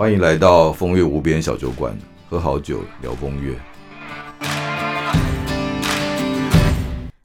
欢迎来到风月无边小酒馆，喝好酒聊风月。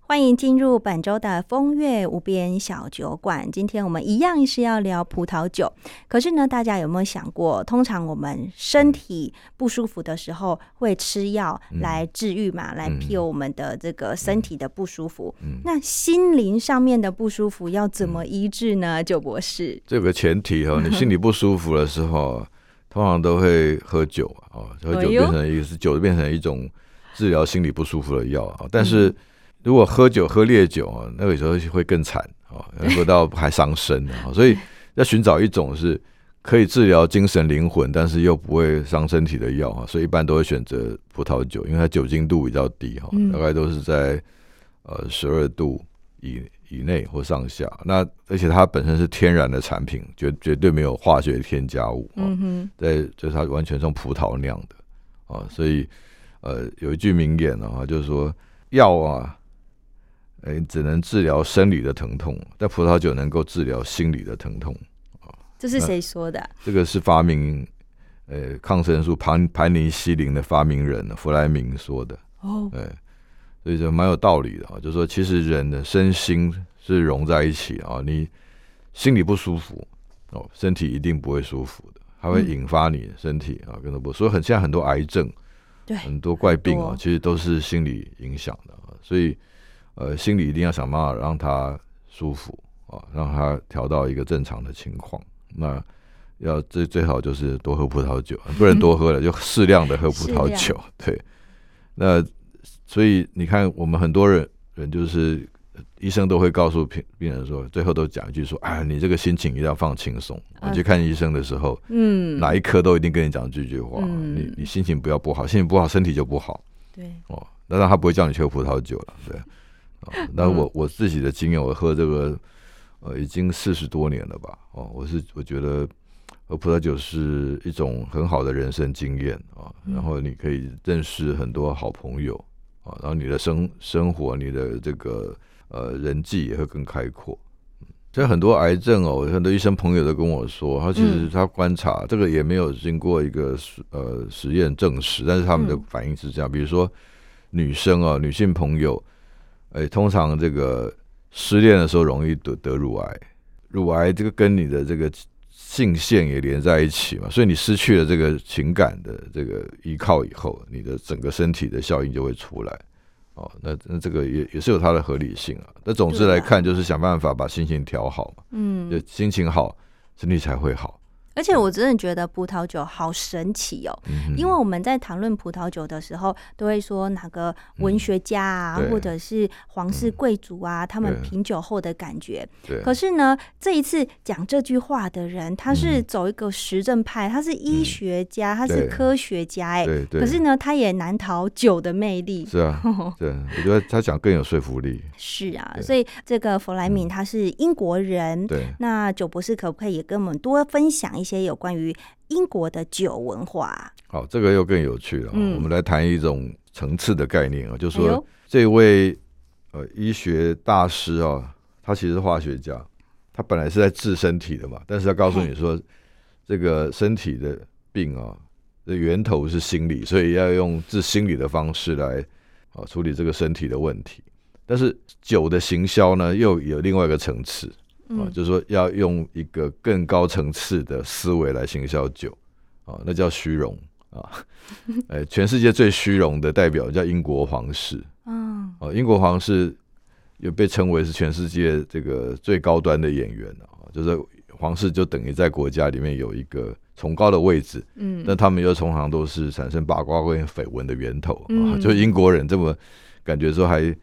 欢迎进入本周的风月无边小酒馆。今天我们一样是要聊葡萄酒，可是呢，大家有没有想过，通常我们身体不舒服的时候会吃药来治愈嘛，来 heal 我们的这个身体的不舒服。那心灵上面的不舒服要怎么医治呢？九博士，这个前提哈，你心里不舒服的时候，通常都会喝酒啊，喝酒变成一个是酒变成一种治疗心理不舒服的药啊，但是。如果喝酒喝烈酒啊，那个时候会更惨啊，喝到还伤身啊，所以要寻找一种是可以治疗精神灵魂，但是又不会伤身体的药啊，所以一般都会选择葡萄酒，因为它酒精度比较低哈，大概都是在呃十二度以以内或上下。那而且它本身是天然的产品，绝绝对没有化学添加物嗯哼，在就是它完全从葡萄酿的啊，所以呃有一句名言啊，就是说药啊。哎，只能治疗生理的疼痛，但葡萄酒能够治疗心理的疼痛啊！这是谁说的？这个是发明呃抗生素盘盘尼西林的发明人弗莱明说的哦。对，所以就蛮有道理的啊。就是说，其实人的身心是融在一起啊。你心里不舒服哦，身体一定不会舒服的，它会引发你身体啊，跟着不。所以很现在很多癌症，对很多怪病啊，其实都是心理影响的啊。所以。呃，心里一定要想办法让它舒服啊，让它调到一个正常的情况。那要最最好就是多喝葡萄酒，不能多喝了，就适量的喝葡萄酒。对，那所以你看，我们很多人人就是医生都会告诉病病人说，最后都讲一句说：“啊，你这个心情一定要放轻松。”你去看医生的时候，嗯，哪一科都一定跟你讲这句话。你你心情不要不好，心情不好，身体就不好。对哦，那他不会叫你去喝葡萄酒了。对。那我我自己的经验，我喝这个呃已经四十多年了吧？哦，我是我觉得喝葡萄酒是一种很好的人生经验啊。然后你可以认识很多好朋友啊，然后你的生生活，你的这个呃人际也会更开阔。所以很多癌症哦，很多医生朋友都跟我说，他其实他观察这个也没有经过一个实呃实验证实，但是他们的反应是这样。比如说女生哦，女性朋友。哎，通常这个失恋的时候容易得得乳癌，乳癌这个跟你的这个性腺也连在一起嘛，所以你失去了这个情感的这个依靠以后，你的整个身体的效应就会出来。哦，那那这个也也是有它的合理性啊。那总之来看，就是想办法把心情调好嘛，嗯，就心情好，身体才会好。而且我真的觉得葡萄酒好神奇哦，因为我们在谈论葡萄酒的时候，都会说哪个文学家啊，或者是皇室贵族啊，他们品酒后的感觉。可是呢，这一次讲这句话的人，他是走一个实证派，他是医学家，他是科学家，哎，可是呢，他也难逃酒的魅力。是啊，对，我觉得他讲更有说服力。是啊，所以这个弗莱明他是英国人，对，那酒博士可不可以也跟我们多分享？一些有关于英国的酒文化，好，这个又更有趣了。我们来谈一种层次的概念啊，就是说这位呃医学大师啊，他其实是化学家，他本来是在治身体的嘛，但是他告诉你说，这个身体的病啊的源头是心理，所以要用治心理的方式来啊处理这个身体的问题。但是酒的行销呢，又有另外一个层次。啊，就是说要用一个更高层次的思维来行销酒，啊，那叫虚荣啊！哎，全世界最虚荣的代表叫英国皇室，嗯，哦，英国皇室又被称为是全世界这个最高端的演员啊，就是皇室就等于在国家里面有一个崇高的位置，嗯，但他们又通常都是产生八卦跟绯闻的源头啊，就英国人这么感觉说还。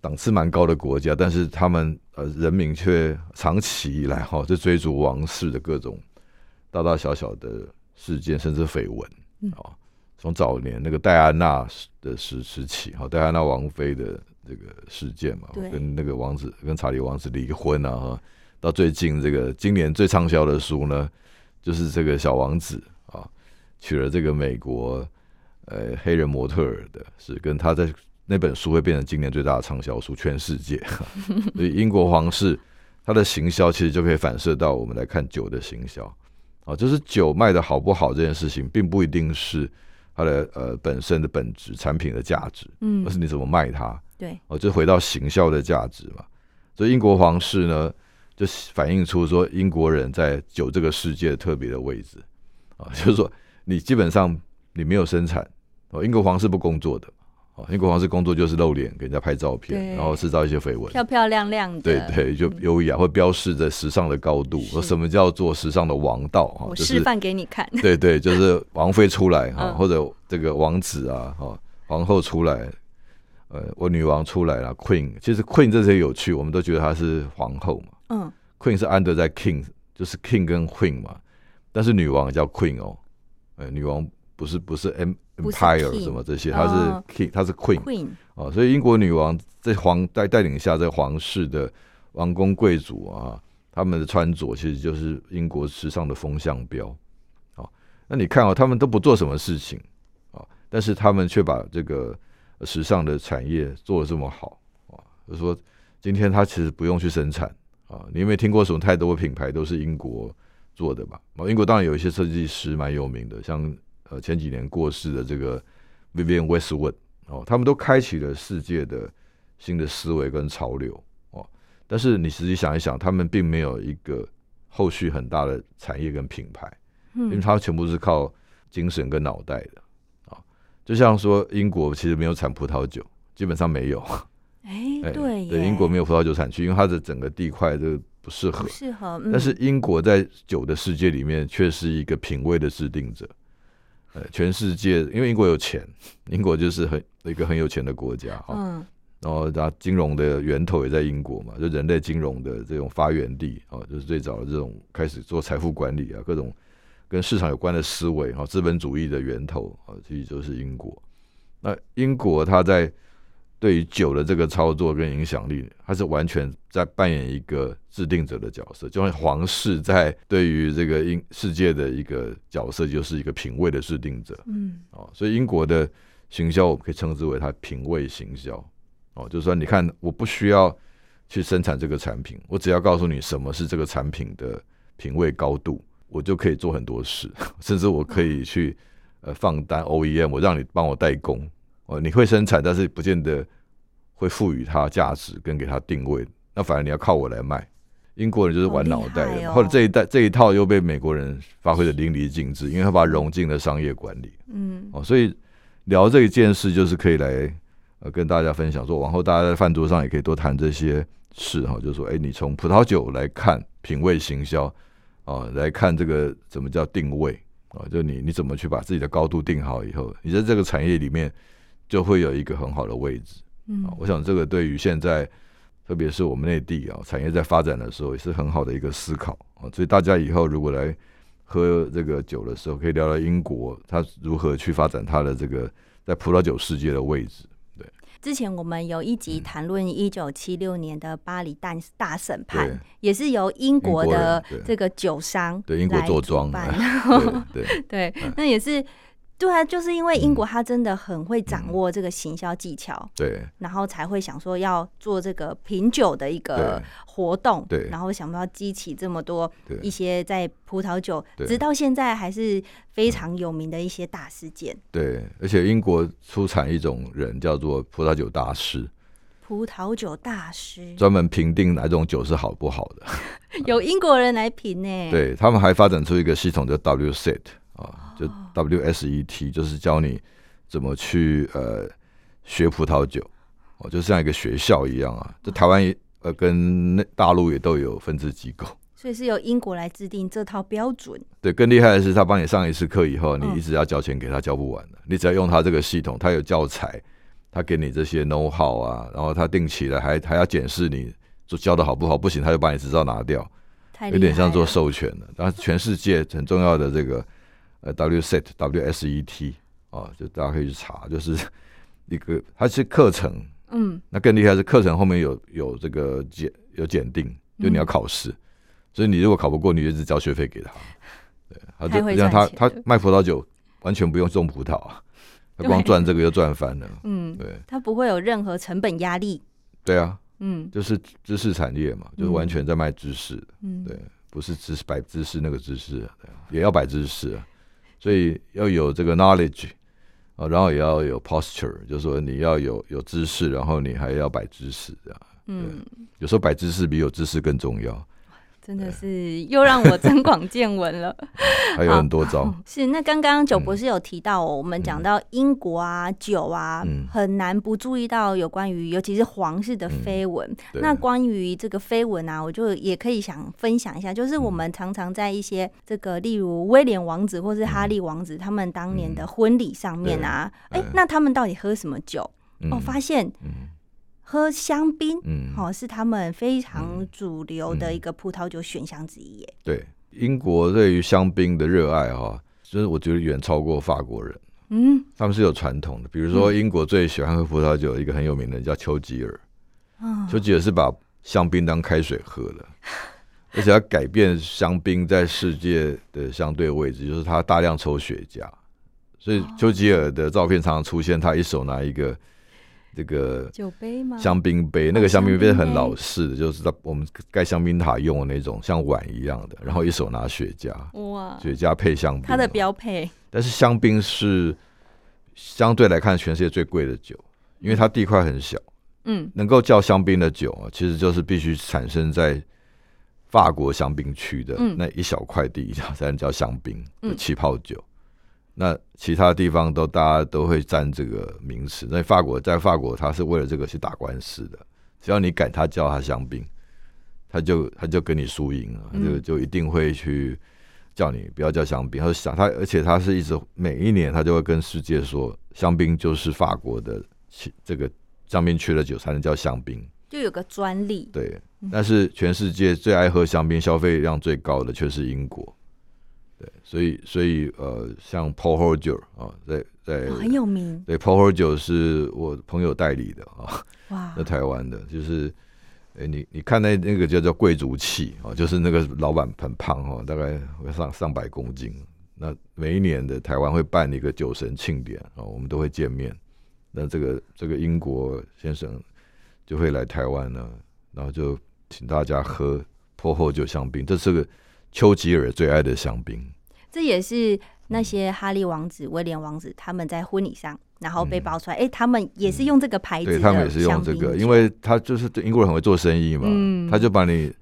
档次蛮高的国家，但是他们呃人民却长期以来哈就追逐王室的各种大大小小的事件，甚至绯闻啊。从早年那个戴安娜的时时期，哈戴安娜王妃的这个事件嘛，跟那个王子跟查理王子离婚啊，哈，到最近这个今年最畅销的书呢，就是这个小王子啊娶了这个美国呃黑人模特儿的，是跟他在。那本书会变成今年最大的畅销书，全世界。所以英国皇室它的行销其实就可以反射到我们来看酒的行销。啊，就是酒卖的好不好这件事情，并不一定是它的呃本身的本质产品的价值，嗯，而是你怎么卖它。对，哦，就回到行销的价值嘛。所以英国皇室呢，就反映出说英国人在酒这个世界特别的位置啊，就是说你基本上你没有生产哦，英国皇室不工作的。哦，英国皇室工作就是露脸给人家拍照片，然后制造一些绯闻，漂漂亮亮的，对对，就优雅，会标示着时尚的高度。说什么叫做时尚的王道？哈，我示范给你看。对对，就是王妃出来哈，或者这个王子啊，哈，皇后出来，呃，我女王出来了，Queen。其实 Queen 这些有趣，我们都觉得她是皇后嘛。嗯，Queen 是 under 在 King，就是 King 跟 Queen 嘛。但是女王叫 Queen 哦，呃，女王不是不是 M。Empire 什么这些，他是 King，他是 Queen，啊，所以英国女王在皇带带领下，在皇室的王公贵族啊，他们的穿着其实就是英国时尚的风向标。啊，那你看哦，他们都不做什么事情啊，但是他们却把这个时尚的产业做的这么好啊。就说今天他其实不用去生产啊，你有没有听过什么太多的品牌都是英国做的吧？啊，英国当然有一些设计师蛮有名的，像。呃，前几年过世的这个 Vivienne Westwood 哦，他们都开启了世界的新的思维跟潮流哦。但是你实际想一想，他们并没有一个后续很大的产业跟品牌，嗯，因为它全部是靠精神跟脑袋的啊。就像说英国其实没有产葡萄酒，基本上没有。哎，对，对，英国没有葡萄酒产区，因为它的整个地块都不适合。适合。但是英国在酒的世界里面却是一个品味的制定者。呃，全世界因为英国有钱，英国就是很一个很有钱的国家哈。嗯。然后它金融的源头也在英国嘛，就人类金融的这种发源地啊，就是最早的这种开始做财富管理啊，各种跟市场有关的思维哈，资本主义的源头啊，其实就是英国。那英国它在。对于酒的这个操作跟影响力，他是完全在扮演一个制定者的角色，就像皇室在对于这个英世界的一个角色，就是一个品味的制定者。嗯，哦，所以英国的行销，我们可以称之为它品味行销。哦，就是说，你看，我不需要去生产这个产品，我只要告诉你什么是这个产品的品味高度，我就可以做很多事，甚至我可以去呃放单 OEM，我让你帮我代工。哦，你会生产，但是不见得会赋予它价值跟给它定位，那反而你要靠我来卖。英国人就是玩脑袋的，或者这一代这一套又被美国人发挥的淋漓尽致，因为他把它融进了商业管理。嗯，哦，所以聊这一件事，就是可以来呃跟大家分享，说往后大家在饭桌上也可以多谈这些事哈，就是说，哎，你从葡萄酒来看品味行销啊，来看这个怎么叫定位啊，就你你怎么去把自己的高度定好以后，你在这个产业里面。就会有一个很好的位置，嗯，我想这个对于现在，特别是我们内地啊，产业在发展的时候，也是很好的一个思考。啊。所以大家以后如果来喝这个酒的时候，可以聊聊英国它如何去发展它的这个在葡萄酒世界的位置。对，之前我们有一集谈论一九七六年的巴黎大大审判，也是由英国的这个酒商对英国做庄，对对，那也是。对啊，就是因为英国他真的很会掌握这个行销技巧，对，然后才会想说要做这个品酒的一个活动，对，然后想到激起这么多一些在葡萄酒，直到现在还是非常有名的一些大事件。对，而且英国出产一种人叫做葡萄酒大师，葡萄酒大师。专门评定哪种酒是好不好的，有英国人来评呢。对他们还发展出一个系统叫 WSET 啊。就 WSET 就是教你怎么去呃学葡萄酒哦，就像一个学校一样啊。这台湾呃跟大陆也都有分支机构，所以是由英国来制定这套标准。对，更厉害的是他帮你上一次课以后，你一直要交钱给他，交不完的。你只要用他这个系统，他有教材，他给你这些 know how 啊，然后他定期的还还要检视你做教的好不好，不行他就把你执照拿掉，有点像做授权的。然后全世界很重要的这个。呃，WSET WSET 啊，就大家可以去查，就是一个它是课程，嗯，那更厉害是课程后面有有这个检有检定，就你要考试，所以你如果考不过，你就只交学费给他，对，他就让他他卖葡萄酒完全不用种葡萄啊，他光赚这个就赚翻了，嗯，对，他不会有任何成本压力，对啊，嗯，就是。知识产业嘛，就是完全在卖知识，嗯，对，不是知识摆知识那个知识，对啊。也要摆姿势，所以要有这个 knowledge 啊，然后也要有 posture，就是说你要有有知识，然后你还要摆姿势这样。嗯，有时候摆姿势比有知识更重要。真的是又让我增广见闻了，还有很多招。是那刚刚九博士有提到，我们讲到英国啊酒啊，很难不注意到有关于尤其是皇室的绯闻。那关于这个绯闻啊，我就也可以想分享一下，就是我们常常在一些这个例如威廉王子或是哈利王子他们当年的婚礼上面啊，哎，那他们到底喝什么酒？哦，发现。喝香槟，嗯，好，是他们非常主流的一个葡萄酒选项之一。耶，对，英国对于香槟的热爱，哈，就是我觉得远超过法国人。嗯，他们是有传统的，比如说英国最喜欢喝葡萄酒，一个很有名的叫丘吉尔。丘吉尔是把香槟当开水喝的，而且他改变香槟在世界的相对位置，就是他大量抽雪茄，所以丘吉尔的照片常常出现，他一手拿一个。这个酒杯吗？香槟杯，那个香槟杯很老式的，就是在我们盖香槟塔用的那种，像碗一样的。然后一手拿雪茄，哇，雪茄配香槟，它的标配。但是香槟是相对来看全世界最贵的酒，因为它地块很小。嗯，能够叫香槟的酒啊，其实就是必须产生在法国香槟区的那一小块地才能叫香槟的气泡酒。那其他地方都大家都会占这个名词。那法国在法国，他是为了这个去打官司的。只要你敢他叫他香槟，他就他就跟你输赢了，就就一定会去叫你不要叫香槟。他说想他，而且他是一直每一年他就会跟世界说，香槟就是法国的这个香槟区的酒才能叫香槟，就有个专利。对，但是全世界最爱喝香槟、消费量最高的却是英国。对，所以所以呃，像 Paul h o j 啊，在在很有名。对，Paul h o j 是我朋友代理的啊，哇，在台湾的，就是哎，你你看那那个叫叫贵族气啊，就是那个老板很胖哦，大概会上上百公斤。那每一年的台湾会办一个酒神庆典啊，我们都会见面。那这个这个英国先生就会来台湾呢，然后就请大家喝 h o j 香槟，这是个。丘吉尔最爱的香槟，这也是那些哈利王子、威廉王子他们在婚礼上，然后被爆出来，哎，他们也是用这个牌子，对他们也是用这个，因为他就是英国人很会做生意嘛，他就把你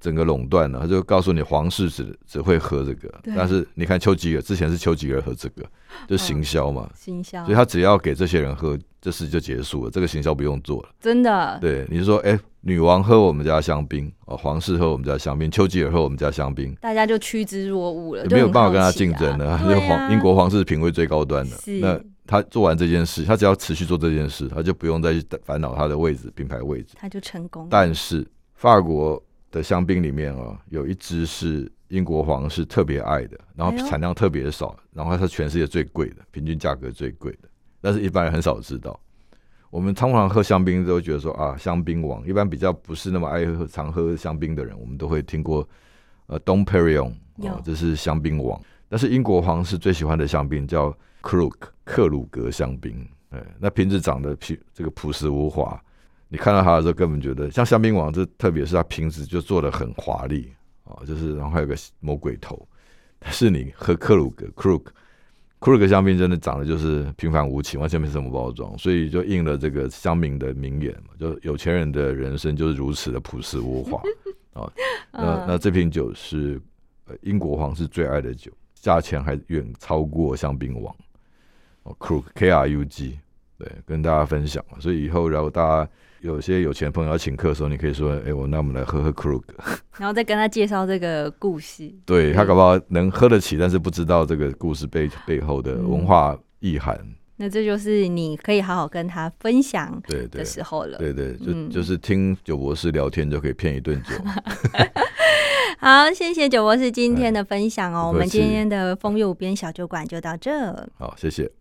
整个垄断了，他就告诉你皇室只只会喝这个，但是你看丘吉尔之前是丘吉尔喝这个，就行销嘛，行销，所以他只要给这些人喝，这事就结束了，这个行销不用做了，真的，对，你是说，哎。女王喝我们家香槟，哦，皇室喝我们家香槟，丘吉尔喝我们家香槟，大家就趋之若鹜了，没有办法跟他竞争了。因为皇英国皇室品味最高端的，那他做完这件事，他只要持续做这件事，他就不用再去烦恼他的位置、品牌位置，他就成功。但是法国的香槟里面啊，有一支是英国皇室特别爱的，然后产量特别少，然后它是全世界最贵的，平均价格最贵的，但是一般人很少知道。我们通常喝香槟都觉得说啊，香槟王一般比较不是那么爱喝常喝香槟的人，我们都会听过呃，Dom Perignon，这是香槟王。但是英国皇室最喜欢的香槟叫 k r u k 克鲁格香槟，哎，那瓶子长得朴这个朴实无华，你看到它的时候根本觉得像香槟王，这特别是它瓶子就做的很华丽啊，就是然后还有个魔鬼头。但是你喝克鲁格 Krug。库鲁格香槟真的长得就是平凡无奇，完全没什么包装，所以就应了这个乡民的名言嘛，就有钱人的人生就是如此的朴实无华。啊。那那这瓶酒是英国皇室最爱的酒，价钱还远超过香槟王。哦，Krug K R U G，对，跟大家分享所以以后然后大家。有些有钱朋友要请客的时候，你可以说：“哎，我那我们来喝喝 Krug。”然后再跟他介绍这个故事。对他搞不好能喝得起，但是不知道这个故事背背后的文化意涵。那这就是你可以好好跟他分享的时候了。对对，就就是听九博士聊天就可以骗一顿酒。好，谢谢九博士今天的分享哦。我们今天的风月无边小酒馆就到这。好，谢谢。